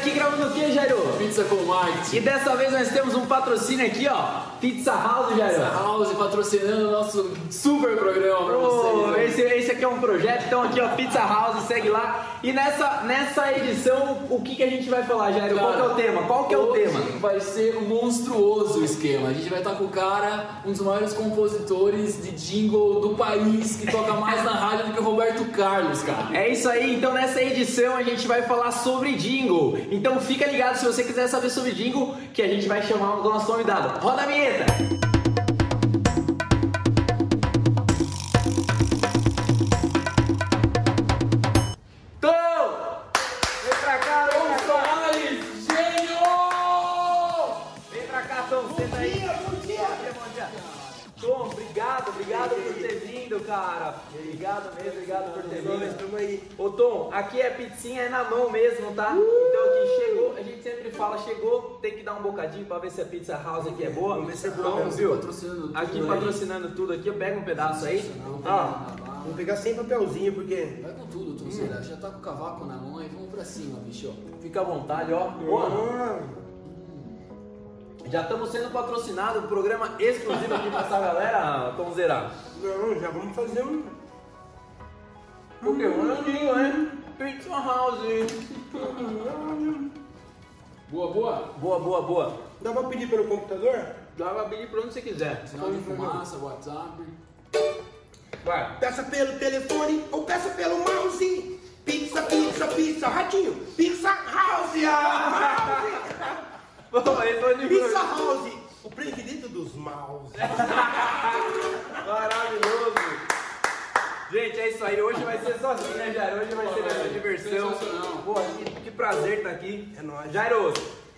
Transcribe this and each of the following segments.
aqui gravando o que, Jairo? Pizza com Mike. E dessa vez nós temos um patrocínio aqui, ó. Pizza House, Jairo. Pizza House patrocinando o nosso super programa pra Pô, vocês. né? esse, esse aqui é um projeto, então aqui ó, Pizza House, segue lá. E nessa, nessa edição, o que, que a gente vai falar, Jairo? Qual que é o tema? Qual que é o tema? Vai ser um monstruoso esquema. A gente vai estar com o cara, um dos maiores compositores de jingle do país, que toca mais na rádio do que o Roberto Carlos, cara. É isso aí, então nessa edição a gente vai falar sobre jingle. Então fica ligado se você quiser saber sobre jingle, que a gente vai chamar o nosso convidado. Roda a vinheta! Obrigado, obrigado por ter vindo, cara. Obrigado mesmo, obrigado por ter vindo. Aí. Ô Tom, aqui é pizzinha, é na mão mesmo, tá? Então aqui chegou, a gente sempre fala, chegou, tem que dar um bocadinho pra ver se a pizza house aqui é boa. Vamos ver se é boa Então, mesmo. viu? Patrocinando tudo Aqui aí. patrocinando tudo aqui, eu pego um pedaço aí. Ó, Vamos pegar sem papelzinho, porque. Vai com tudo, Tonceira. Já tá com o cavaco na mão e vamos pra cima, bicho. fica à vontade, ó. Boa. Ah, Já estamos sendo patrocinados, um programa exclusivo aqui pra essa galera, Tomzeira. não, já vamos fazer um. O que? Um andinho, né? Pizza house. Boa, boa. Boa, boa, boa. Dá pra pedir pelo computador? Dá pra pedir pra onde você quiser. Sinal de fumaça, WhatsApp. Vai. Peça pelo telefone ou peça pelo mouse. Pizza, pizza, pizza, ratinho. Pizza House! ah, Pizza House! O preferido dos maus. Maravilhoso! Gente, é isso aí. Hoje vai ser só assim, né, Jairo? Hoje vai ser nessa diversão. Pô, que, que prazer estar aqui. É nóis. Jairo,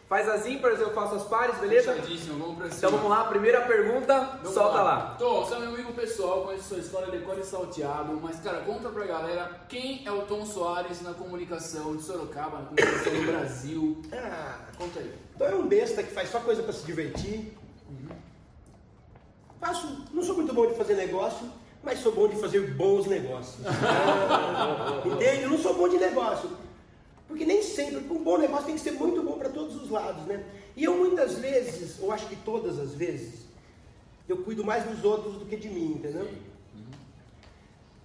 faz as ímpares, eu faço as pares, beleza? Fechadíssimo, vamos pra cima. Então vamos lá, primeira pergunta, Vamos solta lá. Tom, você é meu amigo pessoal, conheço sua história, decora e salteado, mas cara, conta pra galera quem é o Tom Soares na comunicação de Sorocaba, na comunicação do Brasil. Ah, Conta aí. então é um besta que faz só coisa pra se divertir. Faço, não sou muito bom de fazer negócio, mas sou bom de fazer bons negócios. Entende? Eu não sou bom de negócio. Porque nem sempre, um bom negócio tem que ser muito bom para todos os lados, né? E eu muitas vezes, ou acho que todas as vezes, eu cuido mais dos outros do que de mim, entendeu?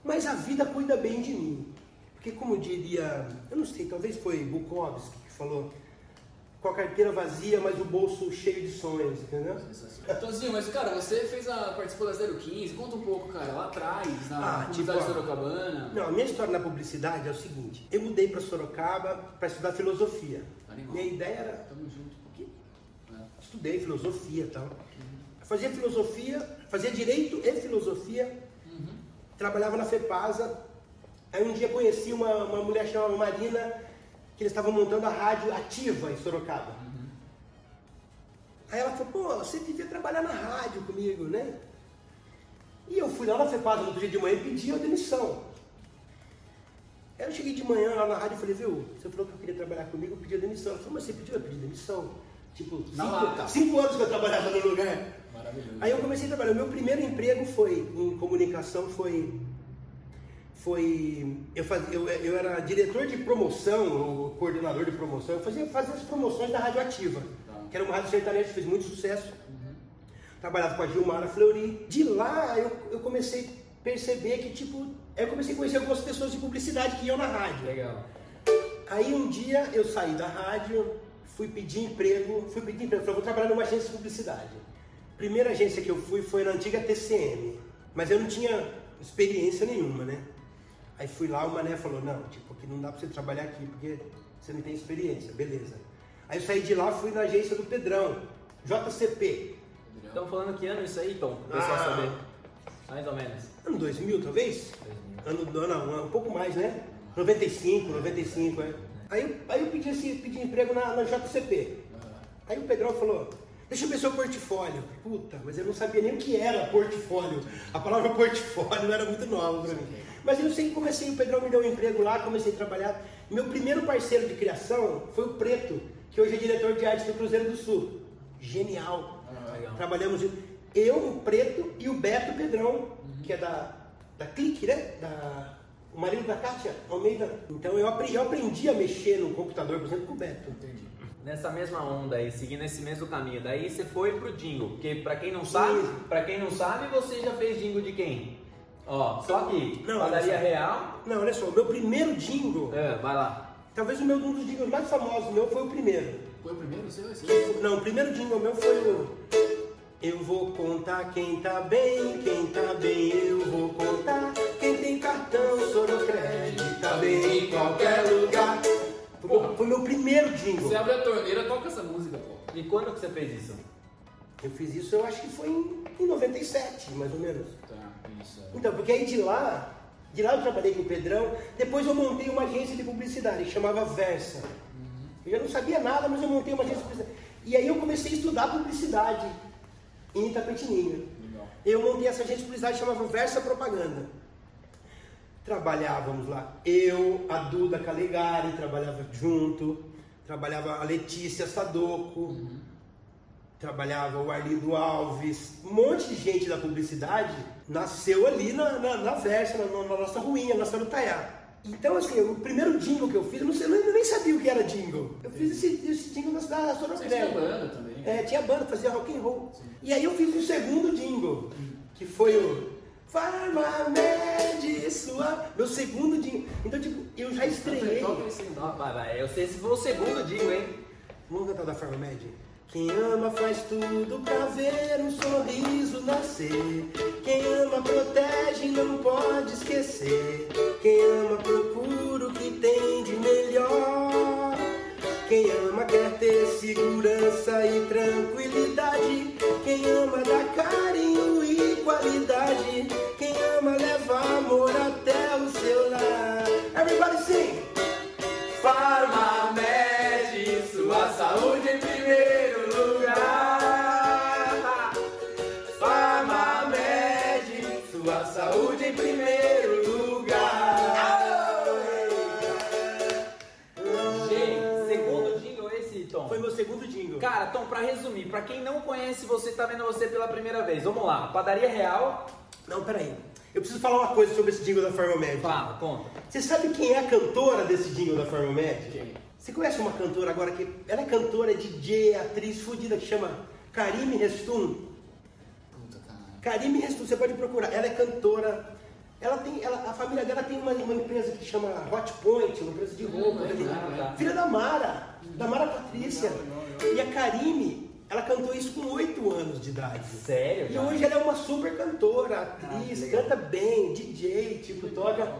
Mas a vida cuida bem de mim. Porque como diria, eu não sei, talvez foi Bukowski que falou, com a carteira vazia, mas o bolso cheio de sonhos, entendeu? Tonzinho, mas cara, você fez a, participou da 015, conta um pouco, cara, lá atrás, na Ah, tipo, ó. sorocabana. Não, a minha história na publicidade é o seguinte: eu mudei para Sorocaba para estudar filosofia. Animal. Minha ideia era. Tamo junto. que É. Estudei filosofia e tal. Fazia filosofia, fazia direito e filosofia, trabalhava na FEPASA. Aí um dia conheci uma, uma mulher chamada Marina, que eles estavam montando a rádio ativa em Sorocaba. Aí ela falou, pô, você devia trabalhar na rádio comigo, né? E eu fui lá na FEPASA no outro dia de manhã e pedi a demissão. Aí eu cheguei de manhã lá na rádio e falei, viu, você falou que eu queria trabalhar comigo, eu pedi a demissão. Ela falou, mas você pediu, eu pedi demissão. Tipo, cinco, cinco anos que eu trabalhava no lugar. Maravilhoso. Aí eu comecei a trabalhar. O meu primeiro emprego foi em comunicação, foi. Foi. Eu, fazia, eu, eu era diretor de promoção, ou coordenador de promoção. Eu fazia, fazia as promoções da Rádio Ativa, Tá. que era uma rádio sertaneja, fez muito sucesso. Trabalhava com a Gilmara Fleury. De lá eu, eu comecei a perceber que, tipo, eu comecei a conhecer algumas pessoas de publicidade que iam na rádio. Legal. Aí um dia eu saí da rádio, fui pedir emprego, fui pedir emprego, falei, vou trabalhar numa agência de publicidade. Primeira agência que eu fui foi na antiga TCM, mas eu não tinha experiência nenhuma, né? Aí fui lá, o mané falou, não, tipo, aqui não dá pra você trabalhar aqui, porque você não tem experiência, beleza. Aí eu saí de lá, fui na agência do Pedrão, JCP, Estamos falando que ano isso aí, Tom? Pra o pessoal Ah. saber. Mais ou menos. ano 2000 talvez? Ano, não, um pouco mais, né? 95, 95, é. Aí, eu- aí eu pedi, esse, pedi emprego na, na JCP. Aí o Pedrão falou, deixa eu ver seu portfólio. Puta, mas eu não sabia nem o que era portfólio. A palavra portfólio era muito nova pra mim. Mas eu sei que comecei, o Pedrão me deu um emprego lá, comecei a trabalhar. Meu primeiro parceiro de criação foi o Preto, que hoje é diretor de arte do Cruzeiro do Sul. Genial. Ah. Trabalhamos. Eu, o Preto e o Beto Pedrão, que é da, da Clique, né? Da, O marido da Kátia Almeida. Então eu aprendi, eu aprendi a mexer no computador, por exemplo, com o Beto. Entendi. Nessa mesma onda aí, seguindo esse mesmo caminho, daí você foi pro jingle, porque pra quem não sabe, pra quem não sabe, você já fez jingle de quem? Ó, só aqui, Não, padaria real. Não, olha só, o meu primeiro jingle, É, vai lá. talvez o meu, um dos jingles mais famosos meu foi o primeiro. Foi o primeiro seu? Esse? Não, o primeiro jingle meu foi o. Eu vou contar quem tá bem, quem tá bem, eu vou contar. Quem tem cartão, Sorocred, tá bem em qualquer lugar. Foi, meu primeiro jingle. Você abre a torneira, toca essa música, pô. E quando que você fez isso? Eu fiz isso, eu acho que foi em, em 97, mais ou menos. Tá, isso. é. Então, porque aí de lá, de lá eu trabalhei com o Pedrão, depois eu montei uma agência de publicidade que chamava Versa. Eu já não sabia nada, mas eu montei uma agência de publicidade. E aí eu comecei a estudar publicidade em Itapetininga. Legal. Eu montei essa agência de publicidade que chamava Versa Propaganda. Trabalhávamos lá, eu, a Duda Calegari, trabalhava junto, trabalhava a Letícia Sadoco, trabalhava o Arlindo Alves, um monte de gente da publicidade nasceu ali na, na, na Versa, na, na nossa ruinha, na nossa Lutaiá. Então, assim, o primeiro jingle que eu fiz, eu, não sei, eu nem sabia o que era jingle. Eu fiz esse, esse jingle da, da Sorocred. tinha banda também. É, tinha banda, fazia rock and roll. E aí eu fiz o segundo jingle, que foi o Farmamed sua. Meu segundo jingle. Então, tipo, eu já esse aí. Ó, vai, vai. Eu sei se foi o segundo jingle, hein? Vamos cantar da Farmamed? Quem ama faz tudo pra ver um sorriso nascer. Quem ama protege, não pode esquecer. Quem ama procura o que tem de melhor. Quem ama quer ter segurança e tranquilidade. Quem ama dá carinho e qualidade. Quem ama leva amor até o seu lar. Everybody sing! Farmamed, sua saúde primeiro Cara, Tom, pra resumir, pra quem não conhece você, tá vendo você pela primeira vez, vamos lá. Padaria Real. Não, peraí. Eu preciso falar uma coisa sobre esse jingle da Farmamed. Fala, conta. Você sabe quem é a cantora desse jingle da Farmamed? Quem? Você conhece uma cantora agora que. Ela é cantora, DJ, atriz fodida que chama Karime Restum? Puta, caralho. Karime Restum, você pode procurar. Ela é cantora. Ela tem, ela, a família dela tem uma, uma empresa que chama Hot Point, uma empresa de roupa. Hum, né? Filha da Mara, da Mara Patrícia. E a Karime, ela cantou isso com 8 anos de idade. Sério? E cara? hoje ela é uma super cantora, atriz, Ah, canta bem, DJ, tipo, toca.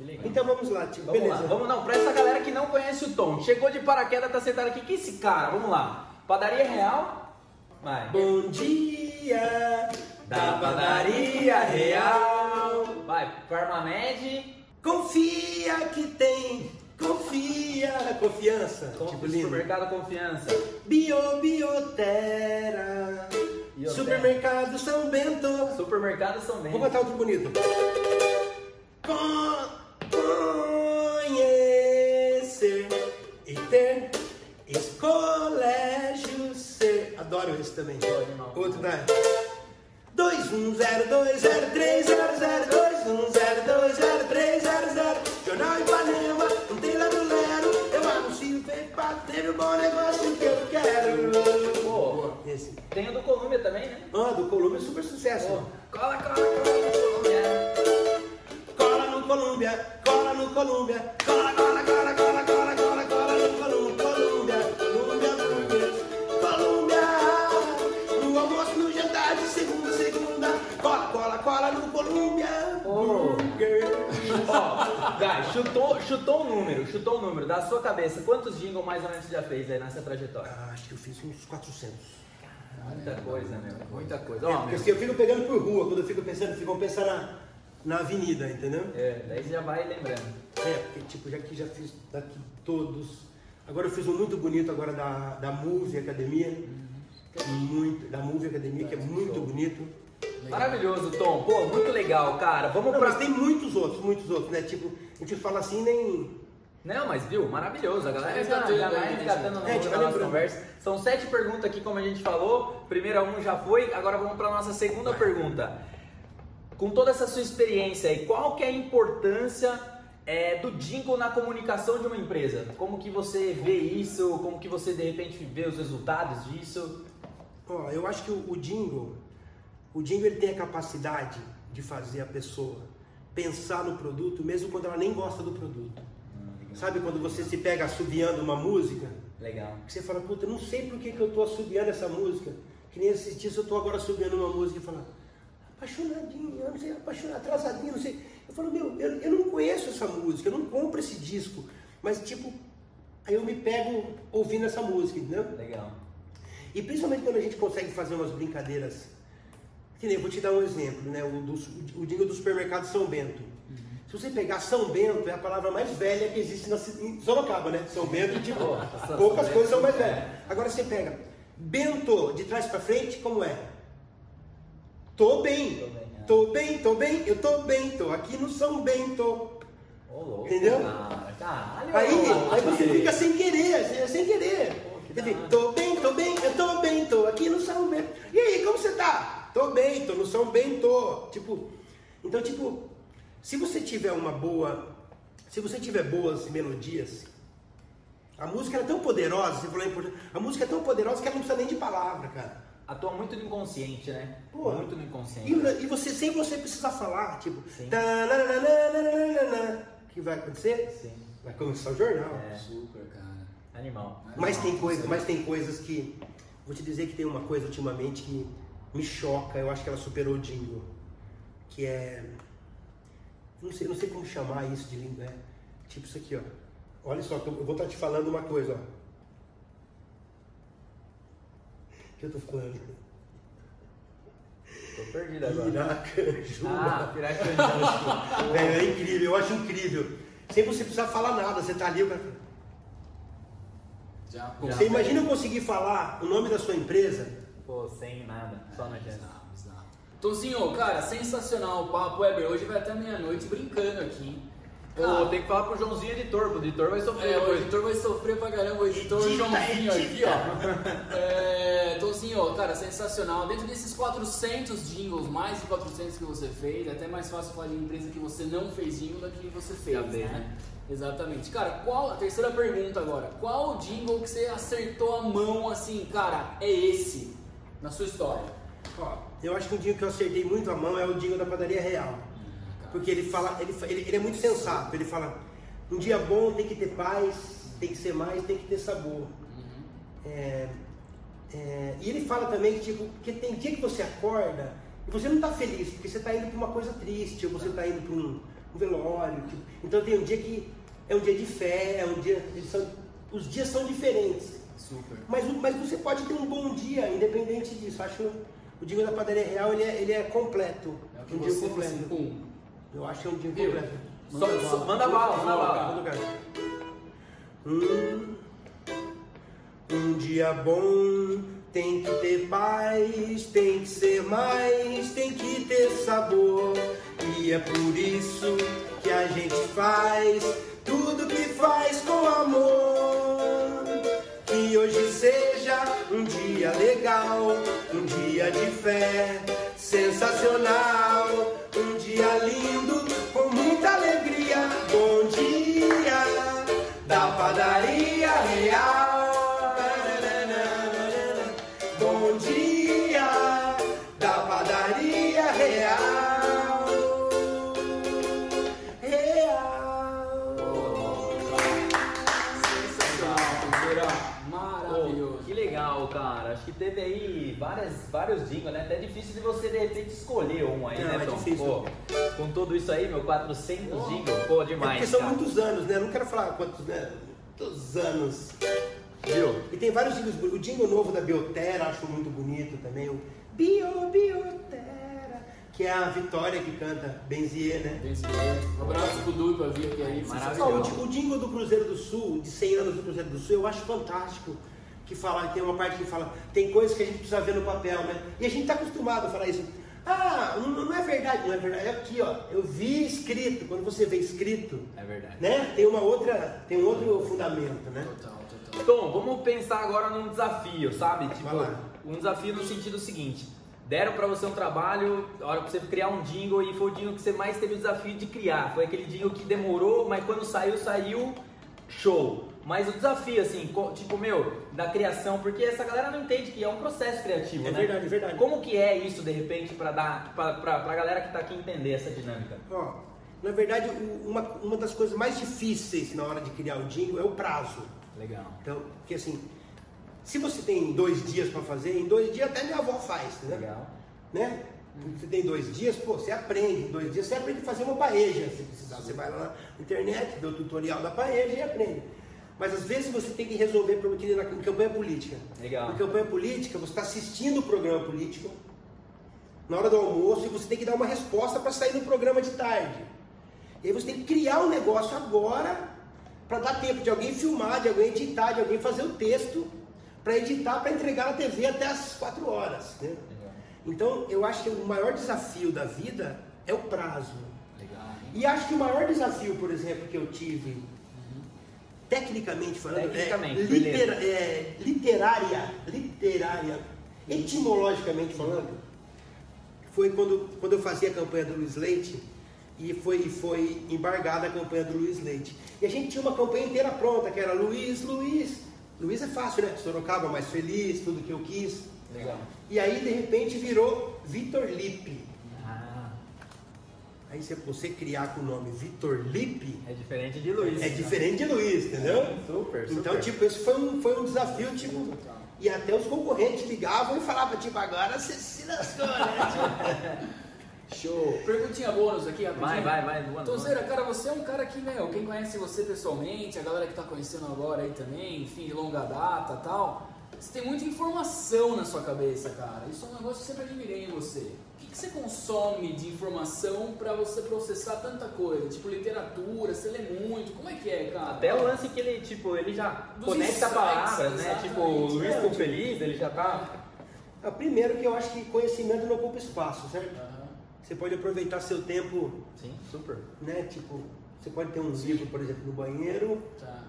Legal. Então vamos lá, tipo, Vamos beleza. lá, vamos não, pra essa galera que não conhece o Tom, chegou de paraquedas, tá sentado aqui, que esse cara? Vamos lá. Padaria Real? Vai. Bom dia Da Padaria Real. Vai, Farmamed. Confia que tem, confia, confiança. Com- tipo lindo. Supermercado Confiança. Bio, biotera. Biotera. Supermercado São Bento. Supermercado São Bento. Vou cantar outro bonito. Con- Conhecer e ter esse colégio ser. Adoro esse também. Outro vai. 21020300 Jornal Ipanema, não tem lero lero. Eu anuncio PayPal, teve um bom negócio que eu quero. Pô, Esse. tem o do Colômbia também, né? Ah, do Colômbia é super sucesso. Pô, cola, cola, cola do Colômbia. Cola no Colômbia, cola no Colômbia, cola, cola, cola, cola, Ó, Guy, chutou, chutou um número, chutou um número. Da sua cabeça, quantos jingles mais ou menos você já fez aí nessa trajetória? Ah, acho que eu fiz uns 400. Muita coisa, meu. Muita coisa. É, Ó, porque assim, eu fico pegando por rua, quando eu fico pensando, ficam pensando na, na avenida, entendeu? É, daí você já vai lembrando. É, porque tipo, já que já fiz daqui todos. Agora eu fiz um muito bonito agora da, da Move Academia. Muito, da Move Academia, que é muito bonito. Maravilhoso, Tom. Pô, muito legal, cara. Vamos Não, pra. mas tem muitos outros, muitos outros, né? Tipo, a gente fala assim, nem. Não, mas viu, maravilhoso. A galera já, Resgatando né, resgatando no É, tipo, nossa conversa. São sete perguntas aqui, como a gente falou. Primeira um já foi, agora vamos pra nossa segunda pergunta. com toda essa sua experiência aí, qual que é a importância é, do jingle na comunicação de uma empresa? Como que você vê isso? Como que você de repente vê os resultados disso? Ó, eu acho que o, o jingle, o jingle ele tem a capacidade de fazer a pessoa pensar no produto, mesmo quando ela nem gosta do produto. Sabe quando você se pega assobiando uma música? Legal. Que você fala, puta, eu não sei por que, que eu tô assobiando essa música. Que nem esses dias eu tô agora assobiando uma música e falo, apaixonadinho, eu não sei, apaixonado, atrasadinho, não sei. Eu falo, meu, eu, eu não conheço essa música, eu não compro esse disco. Mas tipo, aí eu me pego ouvindo essa música, entendeu? Legal. E principalmente quando a gente consegue fazer umas brincadeiras. Que nem, vou te dar um exemplo, né? O, do, o jingle do supermercado São Bento. Se você pegar São Bento, é a palavra mais velha que existe na, em Sorocaba, né? São Bento, tipo, poucas coisas são mais velhas. Agora você pega Bento, de trás para frente, como é? Tô bem, Tô bem, é. tô bem, tô bem, eu tô bem, tô aqui no São Bento. Ô, louco, Entendeu? Cara, caralho. Aí, aí você fica sem querer, sem- sem querer. Pô, que tô bem, tô bem, eu tô bem, tô aqui no São Bento. E aí, como você tá? Bem, tô no São Bento. Tipo, então, tipo, se você tiver uma boa, se você tiver boas melodias, a música é tão poderosa, você falou é importante, a música é tão poderosa que ela não precisa nem de palavra, cara. Atua muito no inconsciente, né? Pô, muito no inconsciente. E, e você sem você precisar falar, tipo, que vai acontecer? Sim. Vai começar o jornal. É. Super, cara. Animal. Mas tem coisa, mas tem coisas que. Vou te dizer que tem uma coisa ultimamente que me choca, eu acho que ela superou o jingle. Que é. Não sei, não sei como chamar isso de língua. É, tipo isso aqui, ó. Olha só, eu vou estar te falando uma coisa, ó. O que eu tô falando? Tô perdido agora. Piracanjuba. Ah, Piracanjuba. Velho, é incrível, eu acho incrível. Sem você precisar falar nada, você tá ali, o cara. Já, Você imagina eu conseguir falar o nome da sua empresa? Pô, sem nada. Só chance. Exato, exato. Tozinho, cara, sensacional o papo, Weber. Hoje vai até meia-noite brincando aqui. Pô, Cara, tem que falar pro Joãozinho editor, pro editor vai sofrer É, o editor vai sofrer pra caramba, o editor Edita, Joãozinho aqui, edita. ó. É, Tozinho, cara, sensacional. Dentro desses 400 jingles, mais de 400 que você fez, é até mais fácil falar de empresa que você não fez jingle do que você fez, fez, né? né? Exatamente. Cara, qual, a terceira pergunta agora. Qual o jingle que você acertou a mão assim, cara, é esse, na sua história? Ó, eu acho que um jingle que eu acertei muito a mão é o jingle da padaria real. Porque ele fala, ele, ele, ele é muito sensato, ele fala, um dia bom tem que ter paz, tem que ser mais, tem que ter sabor. É, é, e ele fala também que tipo, que tem dia que você acorda e você não está feliz, porque você está indo para uma coisa triste, ou você está indo para um, um velório. tipo. então tem um dia que é um dia de fé, é um dia. são- os dias são diferentes. Super. Mas, mas você pode ter um bom dia, independente disso. Acho que o dia da padaria real ele é, ele é completo. É o que um dia você completo. assim, pum. Eu acho que é um dia Viu? completo. Só- só- manda bala, manda bala. Manda bala. Hum, um dia bom tem que ter paz, tem que ser mais, tem que ter sabor. E é por isso que a gente faz tudo que faz com amor. Dia legal, um dia de fé sensacional, um dia lindo com muita alegria. Bom dia da padaria real. Bom dia da padaria real. Real. Sensacional, Maravilhoso. que legal, cara. Acho que teve aí várias, vários jingles, né? Até difícil de você de repente escolher um aí, Não, né, é Tom? difícil. Pô, com tudo isso aí, meu, 400 jingles, pô, É demais, porque são cara. muitos anos, né? Eu não quero falar quantos, né? Muitos anos. Viu? E tem vários jingles. O jingle novo da Biotera, acho muito bonito também. O Bio, Biotera. Que é a Vitória que canta Benzier, né? Um abraço pro Du e pra é aí. Sensacional. o, o jingle do Cruzeiro do Sul, de 100 anos do Cruzeiro do Sul, eu acho fantástico. Que fala, tem uma parte que fala, tem coisas que a gente precisa ver no papel, né? E a gente tá acostumado a falar isso. Ah, não, não é verdade, não é verdade. É aqui, ó. Eu vi escrito. Quando você vê escrito, É verdade. né? Tem uma outra, tem um outro fundamento, né? Total, total. Tom, vamos pensar agora num desafio, sabe? Tipo, um desafio no sentido seguinte. deram pra você um trabalho, a hora pra você criar um jingle e foi o jingle que você mais teve o desafio de criar. Foi aquele jingle que demorou, mas quando saiu, saiu show. Mas o desafio, assim, tipo, meu, da criação, porque essa galera não entende que é um processo criativo, É né? verdade, é verdade. Como que é isso, de repente, pra dar, pra, pra, pra galera que tá aqui entender essa dinâmica? Ó, na verdade, uma, uma das coisas mais difíceis na hora de criar o jingle é o prazo. Legal. Então, porque assim, se você tem dois dias para fazer, em dois dias até minha avó faz, entendeu? Legal. Né? Você tem dois dias, pô, você aprende. Em dois dias você aprende a fazer uma paeja. Se precisar, você vai lá na internet, vê o tutorial da paeja e aprende. Mas às vezes você tem que resolver problema que nem na em campanha política. Legal. Em campanha política, você está assistindo o programa político na hora do almoço e você tem que dar uma resposta para sair no programa de tarde. E aí você tem que criar um negócio agora para dar tempo de alguém filmar, de alguém editar, de alguém fazer o texto para editar, para entregar na TV até as 4 horas. Né? Então, eu acho que o maior desafio da vida é o prazo. Legal. E acho que o maior desafio, por exemplo, que eu tive, tecnicamente falando, Tecnicamente, é, litera- é, literária, literária, etimologicamente falando, foi quando, quando eu fazia a campanha do Luiz Leite e foi, foi embargada a campanha do Luiz Leite. E a gente tinha uma campanha inteira pronta, que era Luiz, Luiz. Luiz é fácil, né? Sorocaba mais feliz, tudo que eu quis. Legal. E aí, de repente, virou Vitor Lipe. Aí você, você criar com o nome Vitor Lipe é diferente de Luiz. é diferente de Luiz, entendeu? Super, super. Então, tipo, esse foi um, foi um desafio, tipo, e até os concorrentes ligavam e falavam, tipo, agora você se lascou, né? Show. Perguntinha bônus aqui, rapidinho. Vai, vai, vai. Luana, Tozeira, cara, você é um cara que, meu, quem conhece você pessoalmente, a galera que tá conhecendo agora aí também, enfim, de longa data e tal, você tem muita informação na sua cabeça, cara. Isso é um negócio que eu sempre admirei em você. O que, que você consome de informação pra você processar tanta coisa? Tipo, literatura, você lê muito, como é que é, cara? Até o lance que ele, tipo, ele já Dos conecta insights, palavras, né? exatamente. Tipo, o Luiz É, ficou feliz, ele já tá. Ah, Primeiro que eu acho que conhecimento não ocupa espaço, certo? Aham. Você pode aproveitar seu tempo, Sim, super. né? Tipo, você pode ter um livro, por exemplo, no banheiro, Tá.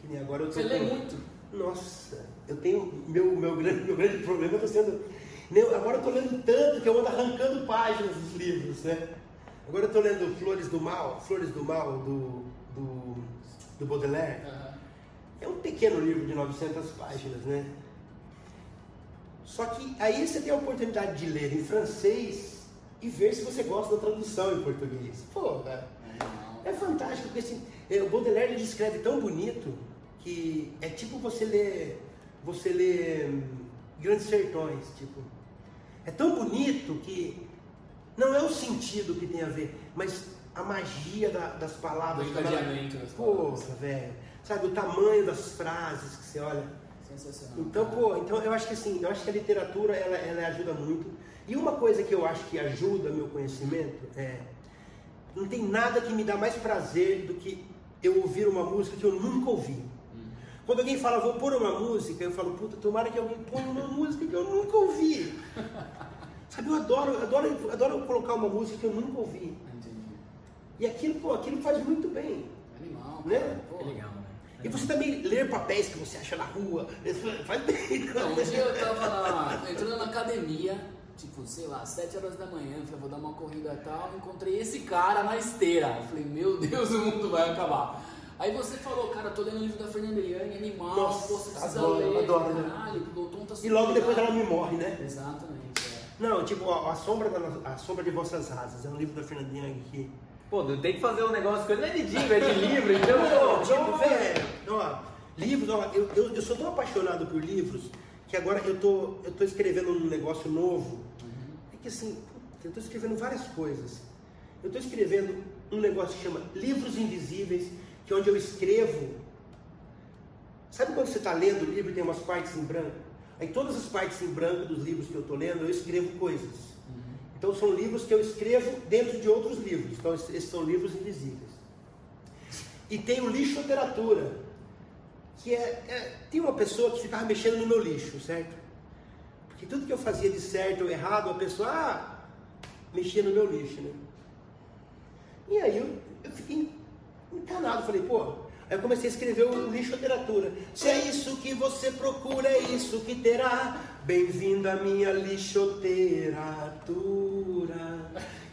que nem agora eu tô Você lê com- muito? Nossa, eu tenho. Meu, meu, grande, meu grande problema está sendo. nem- Agora eu tô lendo tanto que eu ando arrancando páginas dos livros, né? Agora eu tô lendo Flores do Mal, Flores do Mal, do, do, do Baudelaire. Aham. É um pequeno livro de 900 páginas, né? Só que aí você tem a oportunidade de ler em francês e ver se você gosta da tradução em português. Pô? É fantástico, porque assim, é, o Baudelaire ele escreve tão bonito que é tipo você ler, você lê hum, Grandes Sertões, tipo. É tão bonito que não é o sentido que tem a ver, mas a magia da- das palavras. Do encadeamento das palavras. Porra, velho. Sabe, o tamanho das frases que você olha. Sensacional. Então, pô, então eu acho que assim, eu acho que a literatura ela, ela ajuda muito. E uma coisa que eu acho que ajuda meu conhecimento é não tem nada que me dá mais prazer do que eu ouvir uma música que eu nunca ouvi. Quando alguém fala, vou pôr uma música, eu falo, puta, tomara que alguém ponha uma música que eu nunca ouvi. Sabe, eu adoro, adoro, adoro colocar uma música que eu nunca ouvi. Entendi. E aquilo, pô, aquilo faz muito bem. Animal, Né? Que legal, né? E você também ler papéis que você acha na rua, faz bem. Então, um dia eu tava entrando na academia, tipo, sei lá, 7 horas da manhã, eu falei, vou dar uma corrida e tal, encontrei esse cara na esteira. Eu falei, meu Deus, o mundo vai acabar. Aí você falou, cara, tô lendo o livro da Fernanda Eliane, Animal, Nossa, você precisa adoro, ler. adoro, né? Caralho, o Doutor tá E logo depois ela me morre, né? Exatamente, é. Não, tipo, a, a sombra da, a sombra de vossas asas, é um livro da Fernandinha aqui. Pô, tem que fazer um negócio que não é de jingle, é de livro, então. Não, pô, tipo, então- velho, ó, livros, ó, eu, eu, eu sou tão apaixonado por livros que agora eu tô, eu tô escrevendo um negócio novo. É que assim, eu tô escrevendo várias coisas. Eu tô escrevendo um negócio que chama Livros Invisíveis, que é onde eu escrevo. Sabe quando você está lendo o livro e tem umas partes em branco? Aí todas as partes em branco dos livros que eu estou lendo, eu escrevo coisas. Então são livros que eu escrevo dentro de outros livros. Então esses são livros invisíveis. E tem o lixoteratura, que é, é- tem uma pessoa que ficava mexendo no meu lixo, certo? Porque tudo que eu fazia de certo ou errado, a pessoa ah, mexia no meu lixo, né? E aí eu, eu fiquei encanado, falei, pô, Aí eu comecei a escrever o lixoteratura. Se é isso que você procura, é isso que terá. Bem-vindo à minha lixoteratura.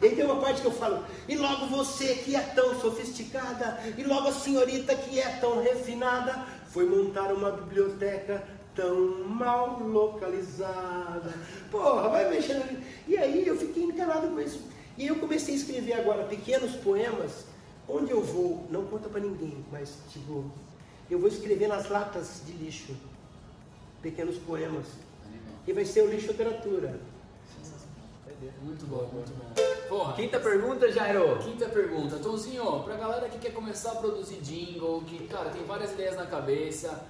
E aí tem uma parte que eu falo, e logo você que é tão sofisticada, e logo a senhorita que é tão refinada, foi montar uma biblioteca tão mal localizada. Porra, vai mexendo. E aí eu fiquei encanado com isso. E eu comecei a escrever agora pequenos poemas, onde eu vou, não conta para ninguém, mas tipo, eu vou escrever nas latas de lixo, pequenos poemas. E vai ser o lixo literatura. Muito bom, muito bom. Porra. Quinta pergunta, Jairo. Quinta pergunta. Tonzinho, pra galera que quer começar a produzir jingle, que, cara, tem várias ideias na cabeça,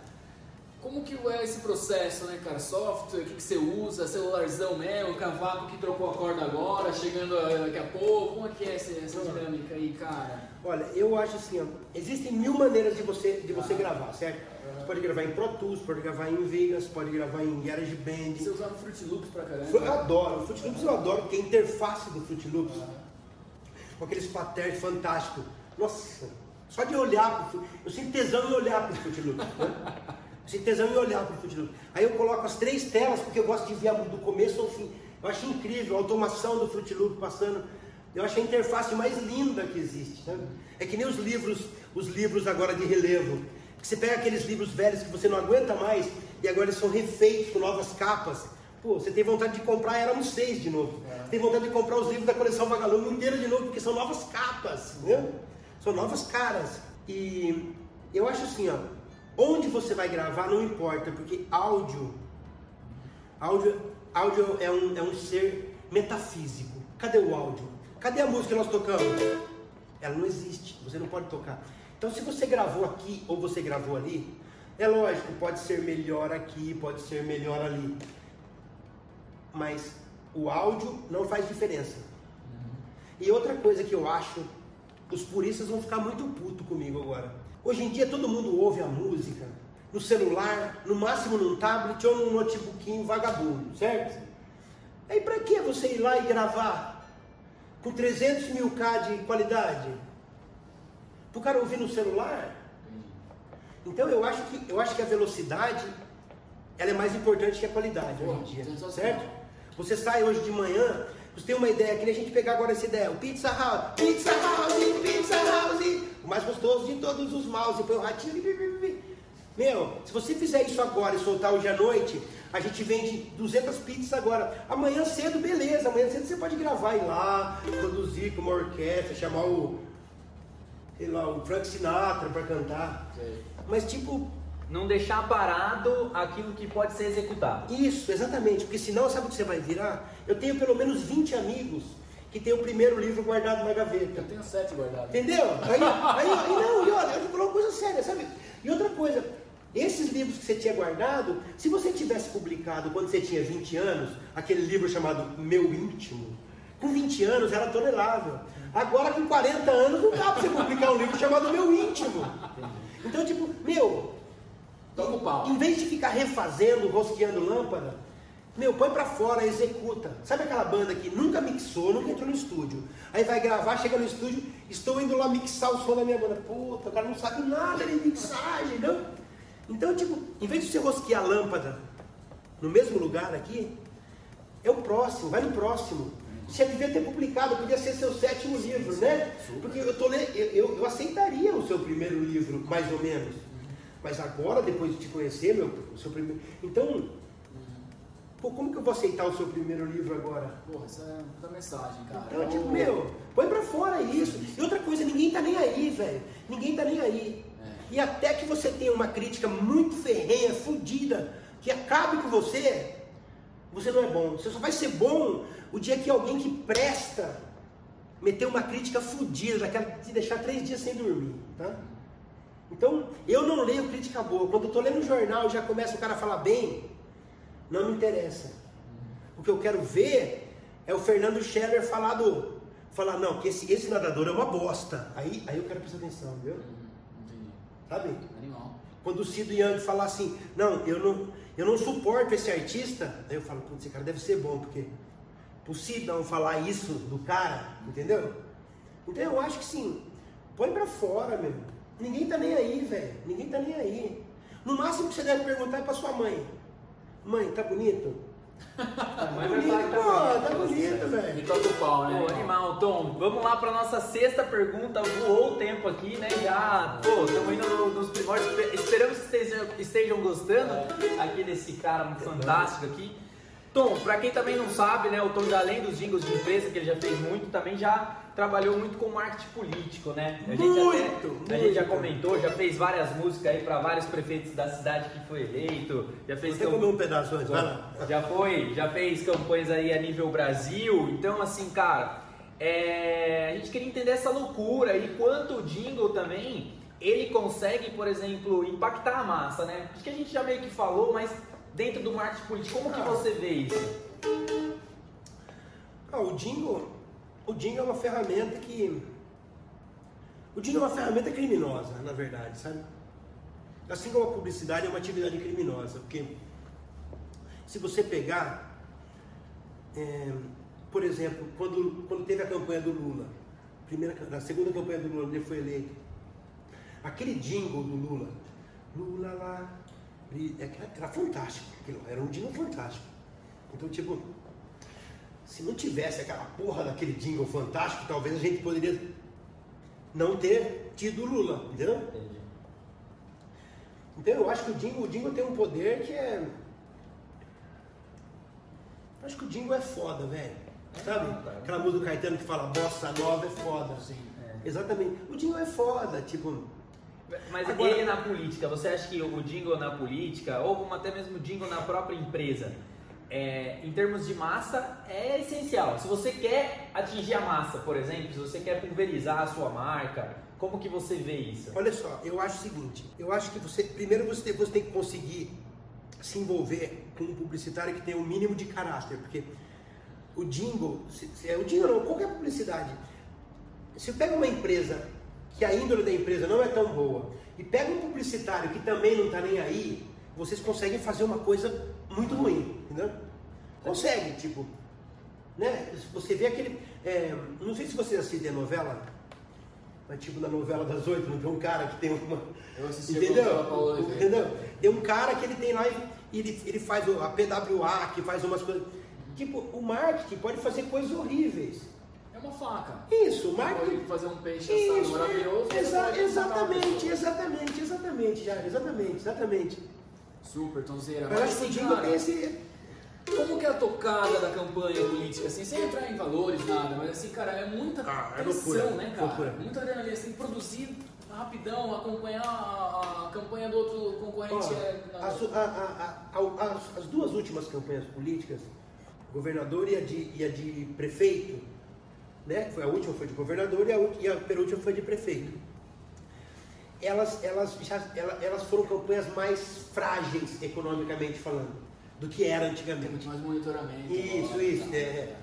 como que é esse processo, né, cara? Software, o que, que você usa? Celularzão mesmo, cavaco que trocou a corda agora, chegando daqui a pouco. Como é que é essa, essa dinâmica aí, cara? Olha, eu acho assim, ó, existem mil maneiras de você, de você ah. gravar, certo? Você pode gravar em Pro Tools, pode gravar em Vegas, pode gravar em GarageBand. Você usava Fruit Loops pra caramba? Eu adoro, o Fruit Loops eu adoro, porque a interface do Fruit Loops, com aqueles patterns fantásticos. Nossa, só de olhar, eu sinto tesão em olhar pro Fruit Loops. Né? Sem tesão em olhar para o Fruit Loops. Aí eu coloco as três telas, porque eu gosto de ver do começo ao fim. Eu acho incrível a automação do Fruit Loop passando. Eu acho a interface mais linda que existe. Sabe? É que nem os livros, os livros agora de relevo. Que você pega aqueles livros velhos que você não aguenta mais e agora eles são refeitos com novas capas. Pô, você tem vontade de comprar, éramos seis de novo. É. Tem vontade de comprar os livros da coleção Vagalume inteira de novo, porque são novas capas, né? São novas caras. E eu acho assim, ó, Onde você vai gravar não importa, porque áudio, áudio, áudio é um, é um ser metafísico. Cadê o áudio? Cadê a música que nós tocamos? Ela não existe, você não pode tocar. Então se você gravou aqui ou você gravou ali, é lógico, pode ser melhor aqui, pode ser melhor ali. Mas o áudio não faz diferença. E outra coisa que eu acho, os puristas vão ficar muito puto comigo agora. Hoje em dia todo mundo ouve a música no celular, no máximo num tablet ou num notebookinho vagabundo, certo? Aí para que você ir lá e gravar com 300 mil K de qualidade? Para o cara ouvir no celular? Então eu acho que, eu acho que a velocidade ela é mais importante que a qualidade hoje em dia, certo? Você sai hoje de manhã, você tem uma ideia, que nem a gente pegar agora essa ideia, o Pizza House, Pizza House, Pizza House, o mais gostoso de todos os mouse, põe o ratinho ali, meu, se você fizer isso agora e soltar hoje à noite, a gente vende 200 pizzas agora. Amanhã cedo, beleza, amanhã cedo você pode gravar ir lá, produzir com uma orquestra, chamar o, sei lá, o Frank Sinatra para cantar. Mas tipo, não deixar parado aquilo que pode ser executado. Isso, exatamente, porque senão sabe o que você vai virar? Eu tenho pelo menos 20 amigos que tem o primeiro livro guardado na gaveta. Eu tenho sete guardados. Entendeu? Aí, aí, aí não, e olha, eu uma coisa séria, sabe? E outra coisa, esses livros que você tinha guardado, se você tivesse publicado quando você tinha 20 anos, aquele livro chamado Meu Íntimo, com 20 anos era tolerável. Agora com 40 anos não dá para você publicar um livro chamado Meu Íntimo. Então, tipo, meu, Toca o pau. Em vez de ficar refazendo, rosqueando lâmpada, meu, põe pra fora, executa. Sabe aquela banda que nunca mixou, nunca entrou no estúdio? Aí vai gravar, chega no estúdio, estou indo lá mixar o som da minha banda. Puta, o cara não sabe nada de mixagem, não? Então, tipo, em vez de você rosquear a lâmpada no mesmo lugar aqui, é o próximo, vai no próximo. Você devia ter publicado, podia ser seu sétimo livro, né? Porque eu, tô, eu, eu, eu aceitaria o seu primeiro livro, mais ou menos. Mas agora, depois de te conhecer, meu, o seu primeiro. Então, pô, como que eu vou aceitar o seu primeiro livro agora? Porra, essa é muita mensagem, cara. Então, tipo, meu, põe pra fora isso. E outra coisa, ninguém tá nem aí, velho. Ninguém tá nem aí. É. E até que você tenha uma crítica muito ferrenha, fodida, que acabe com você, você não é bom. Você só vai ser bom o dia que alguém que presta meter uma crítica fodida, daquela te deixar três dias sem dormir, tá? Então, eu não leio crítica boa. Quando eu estou lendo um jornal e já começa o cara a falar bem, não me interessa. O que eu quero ver é o Fernando Scheller falar do. Falar, não, que esse, esse nadador é uma bosta. Aí, aí eu quero prestar atenção, viu? Entendi. Sabe? Animal. Quando o Cido Yang falar assim, não, eu não, eu não suporto esse artista, aí eu falo, esse cara deve ser bom, porque o Cido não falar isso do cara, entendeu? Então eu acho que sim, põe pra fora, meu. Ninguém tá nem aí, velho. Ninguém tá nem aí. No máximo que você deve perguntar é pra sua mãe. Mãe, tá bonito? Tá mãe vai bonito, tá pô, bonito. tá bonito, velho. toca o pau, né? Pô, animal, Tom, vamos lá para nossa sexta pergunta. Voou o tempo aqui, né? Já, pô, estamos indo no- nos primórdios. Espe- Esperamos que estejam, estejam gostando aqui desse cara fantástico aqui. Tom, para quem também não sabe, né? O Tom, além dos jingles de empresa, que ele já fez muito, também já trabalhou muito com marketing político, né? A gente Muito, até, A gente já muito. comentou, já fez várias músicas aí para vários prefeitos da cidade que foi eleito, já fez Você camp- um pedaço antes, vai lá. já foi, já fez campanhas aí a nível Brasil. Então, assim, cara, é, a gente queria entender essa loucura e quanto o jingle também ele consegue, por exemplo, impactar a massa, né? Acho que a gente já meio que falou, mas dentro do marketing político, como que Ah. você vê isso? Ah, o jingle, o jingle é uma ferramenta que. O jingle é uma ferramenta criminosa, na verdade, sabe? Assim como a publicidade é uma atividade criminosa, porque se você pegar, é, por exemplo, quando, quando teve a campanha do Lula, primeira, na segunda campanha do Lula, ele foi eleito, aquele jingle do Lula, Lula lá, é era, fantástico, era um jingle fantástico. Então, tipo, se não tivesse aquela porra daquele jingle fantástico, talvez a gente poderia não ter tido Lula, entendeu? Então eu acho que o jingle, o jingle tem um poder que é. Eu acho que o jingle é foda, velho. Sabe? Aquela música do Caetano que fala bossa nova é foda. Sim. Exatamente. O jingle é foda, tipo. Mas Agora- ele na política, você acha que o jingle na política, ou como até mesmo o jingle na própria empresa, é, em termos de massa, é essencial. Se você quer atingir a massa, por exemplo, se você quer pulverizar a sua marca, como que você vê isso? Olha só, eu acho o seguinte, eu acho que você, primeiro você tem, você tem que conseguir se envolver com um publicitário que tenha o mínimo de caráter, porque o jingle, é o jingle não, qualquer publicidade, se pega uma empresa que a índole da empresa não é tão boa e pega um publicitário que também não está nem aí, vocês conseguem fazer uma coisa muito ruim, entendeu? Consegue, tipo, né? Você vê aquele, é, não sei se vocês assistem a novela, mas tipo na novela das oito, não tem um cara que tem uma. Eu assisti a entendeu? Oliveira. Entendeu? Tem um cara que ele tem lá e ele, ele faz a PWA, que faz umas coisas. Tipo, o marketing pode fazer coisas horríveis. É uma faca. Isso, o Você marketing. pode fazer um peixe assado Isso, maravilhoso. é, você exa- exatamente, exatamente, exatamente, já, exatamente, exatamente. Super, tonzeira. Eu Mas acho que o assim, cara, tem esse. como que é a tocada da campanha política, assim, sem entrar em valores, nada, mas assim, cara, é muita Ah, é pressão, loucura, né, cara? loucura. Muita adrenalina, você tem que produzir rapidão, acompanhar a, a campanha do outro concorrente. Ó, é, a- a- a- as- as duas últimas campanhas políticas, governador e a de, e a de prefeito, né? que Foi a última foi de governador e a, e a penúltima foi de prefeito. Elas, elas, já, ela- elas foram campanhas mais frágeis economicamente falando do que era Tem antigamente. muito mais monitoramento. Isso, agora, isso. tá? é.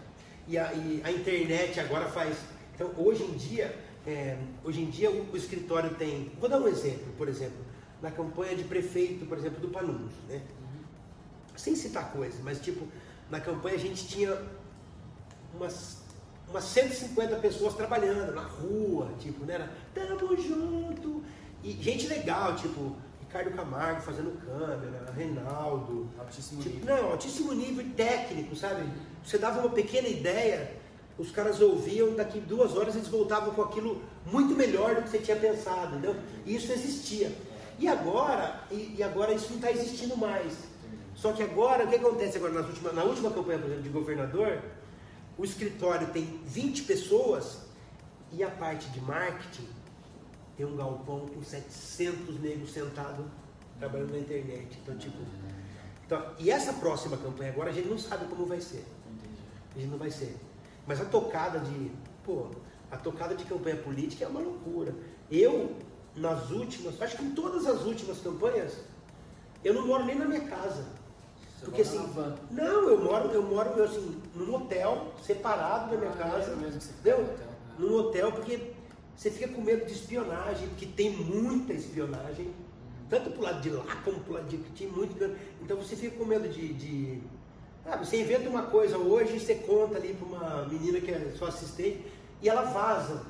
E, a, e a internet agora faz. Então, hoje em dia, é, hoje em dia o, o escritório tem. Vou dar um exemplo, por exemplo, na campanha de prefeito, por exemplo, do Panunzio, né? Sem citar coisas, mas tipo, na campanha a gente tinha umas, umas 150 pessoas trabalhando na rua, tipo, né? Era, Tamo junto! E gente legal, tipo, Ricardo Camargo fazendo câmera, Reinaldo, Altíssimo Tipo, nível. não, altíssimo nível técnico, sabe? Você dava uma pequena ideia, os caras ouviam, daqui duas horas eles voltavam com aquilo muito melhor do que você tinha pensado, entendeu? E isso existia. E agora, e, e agora isso não está existindo mais. Só que agora, o que acontece agora nas últimas, na última campanha, por exemplo, de governador, o escritório tem 20 pessoas e a parte de marketing tem um galpão com 700 negros sentados trabalhando na internet. Então, tipo, então, e essa próxima campanha agora a gente não sabe como vai ser. Entendi. A gente não vai ser. Mas a tocada de, pô, a tocada de campanha política é uma loucura. Eu, nas últimas, acho que em todas as últimas campanhas, eu não moro nem na minha casa. Você Porque assim, não, eu moro, eu moro assim, num hotel, separado da minha Ah, casa. é mesmo que você né? Num hotel, porque você fica com medo de espionagem, porque tem muita espionagem, tanto pro lado de lá como pro lado de aqui, tem muito. Então você fica com medo de. de sabe, você inventa uma coisa hoje e você conta ali para uma menina que é sua assistente e ela vaza.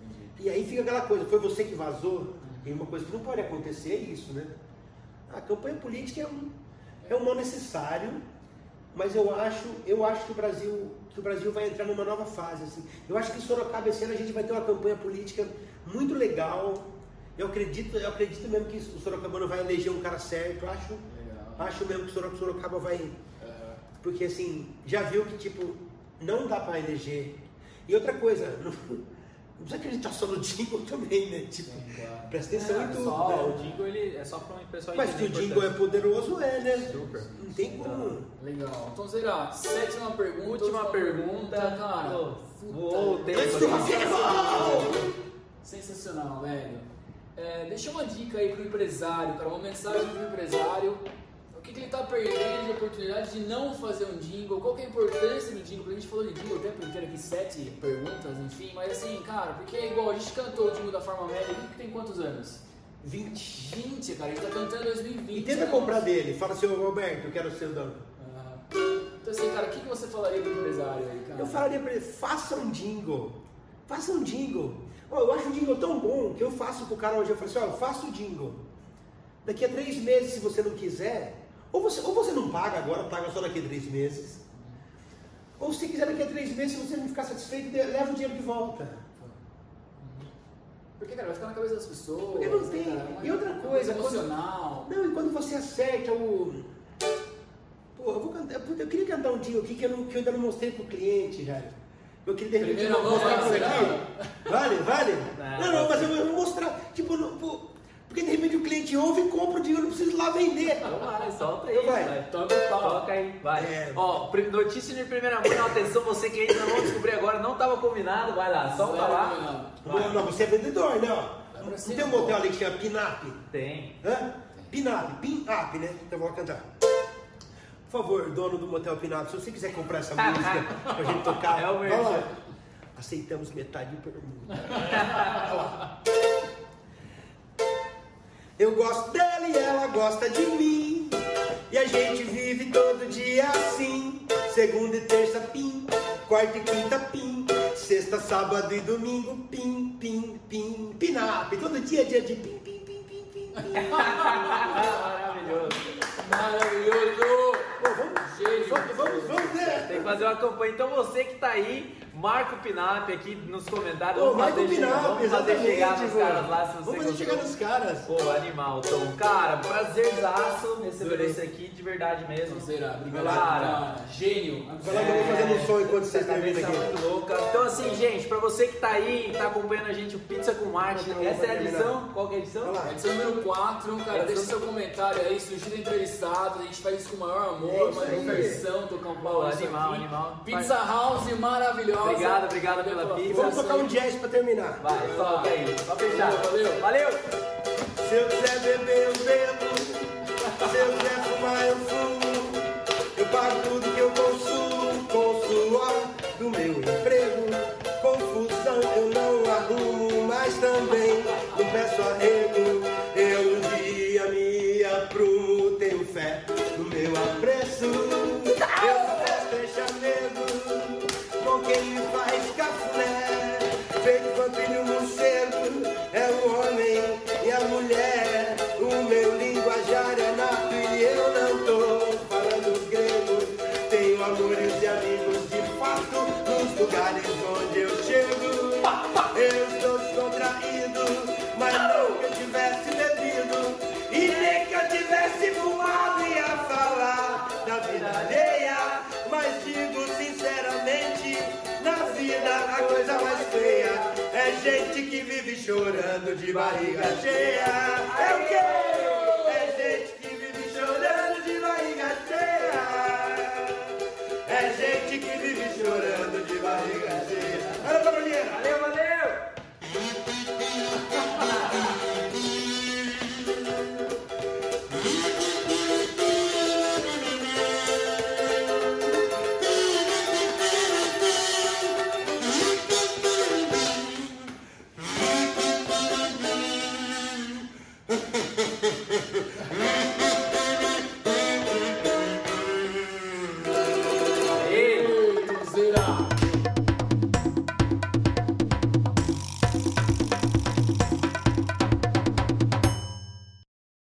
Entendi. E aí fica aquela coisa, foi você que vazou? E uma coisa que não pode acontecer é isso, né? A campanha política é um, é um mal necessário, mas eu acho, eu acho que o Brasil que o Brasil vai entrar numa nova fase. Assim. Eu acho que em Sorocaba esse ano a gente vai ter uma campanha política muito legal. Eu acredito, eu acredito mesmo que o Sorocabano vai eleger um cara certo. Acho, acho mesmo que o Sorocaba vai. Porque assim, já viu que tipo, não dá para eleger. E outra coisa, não, não precisa acreditar só no jingle também, né? Tipo, Sim, claro. presta atenção é, em tudo. Só, né? O jingle ele é só para um pessoal Mas que o jingle é poderoso, é, né? Super. Não tem como. Legal. Então, Zera, sétima pergunta. Última pergunta, cara. Voou o tempo. Sensacional, velho. É, deixa uma dica aí pro empresário, cara, uma mensagem pro empresário. O que, que ele está perdendo de oportunidade de não fazer um jingle? Qual que é a importância do jingle? Porque a gente falou de jingle o tempo inteiro aqui, sete perguntas, enfim. Mas assim, cara, porque é igual, a gente cantou o jingle da forma média, que tem quantos anos? 20. 20, cara, a gente tá cantando em 2020. E tenta comprar dele. Fala, seu Roberto, eu quero ser o dono. Ah, então assim, cara, o que, que você falaria pro empresário aí, cara? Eu falaria pra ele, faça um jingle. Faça um jingle. Oh, eu acho um jingle tão bom que eu faço pro cara hoje. Eu falo assim, ó, oh, faça o jingle. Daqui a três meses, se você não quiser, ou você, ou você não paga agora, paga só daqui a três meses. Ou se quiser daqui a três meses, se você não ficar satisfeito, leva o dinheiro de volta. Porque, cara, vai ficar na cabeça das pessoas. Porque não tem. Cara, e outra coisa. emocional. Quando, não, e quando você acerta o. Pô, eu vou cantar. Eu queria cantar um dia aqui que eu, não, que eu ainda não mostrei pro cliente, já. Eu queria de repente mostrar por aqui. Vale, vale? Não, não, não mas eu vou mostrar. Tipo, não, pô, cliente ouve e compra o dinheiro, não precisa ir lá vender. Então vai, solta aí. Vai. vai. Toca aí, vai. É. Ó, notícia de primeira mão, atenção, você que ainda não descobriu agora, não estava combinado, vai lá, solta lá. Não, não, você é vendedor, né? Não tem um motel ali que chama Pinap? Tem. Hã? Pinap, Pinap, né? Então vou cantar. Por favor, dono do motel Pinap, se você quiser comprar essa música pra gente tocar, é o mesmo. Lá. Aceitamos metade por mundo. Olha lá. Eu gosto dela e ela gosta de mim. E a gente vive todo dia assim. Segunda e terça, pim. Quarta e quinta, pim. Sexta, sábado e domingo, pim, pim, pim. Pinap. Todo dia é dia de pim, pim, pim, pim, pim. Maravilhoso. Maravilhoso. Pô, vamos, vamos, vamos, vamos, né? Tem que fazer uma campanha. Então você que tá aí, marca o Pinap aqui nos comentários. Pô, marca o Pinap, vamos fazer chegar nos caras lá se você Vamos fazer chegar nos caras. Pô, animal, Tom. Cara, prazerzaço receber você aqui, de verdade mesmo. Será, obrigado. Cara, gênio. Lá que eu vou fazer um som enquanto vocês terminam aqui. muito louca. Então assim, gente, pra você que tá aí, tá acompanhando a gente, o Pizza com Marte, Não, essa é a edição? Qual que é a edição? Edição número 4, cara, Edição- deixa seu comentário aí, sugiro entrevistado, a gente faz isso com o maior amor, É uma aí. diversão, tocar um pau animal, aqui. animal. Pizza House maravilhosa. Obrigado, obrigado pela pizza. Vamos tocar um jazz pra terminar. Vai, solta aí. Só fechar. Valeu. Valeu. Se eu quiser beber, eu bebo. Se eu quiser fumar, eu fumo. Eu pago tudo que eu consumo com o suor do meu emprego. Mas não que eu tivesse bebido. E nem que eu tivesse fumado ia falar da vida alheia. Mas digo sinceramente, na vida a coisa mais feia é gente que vive chorando de barriga cheia. É o quê?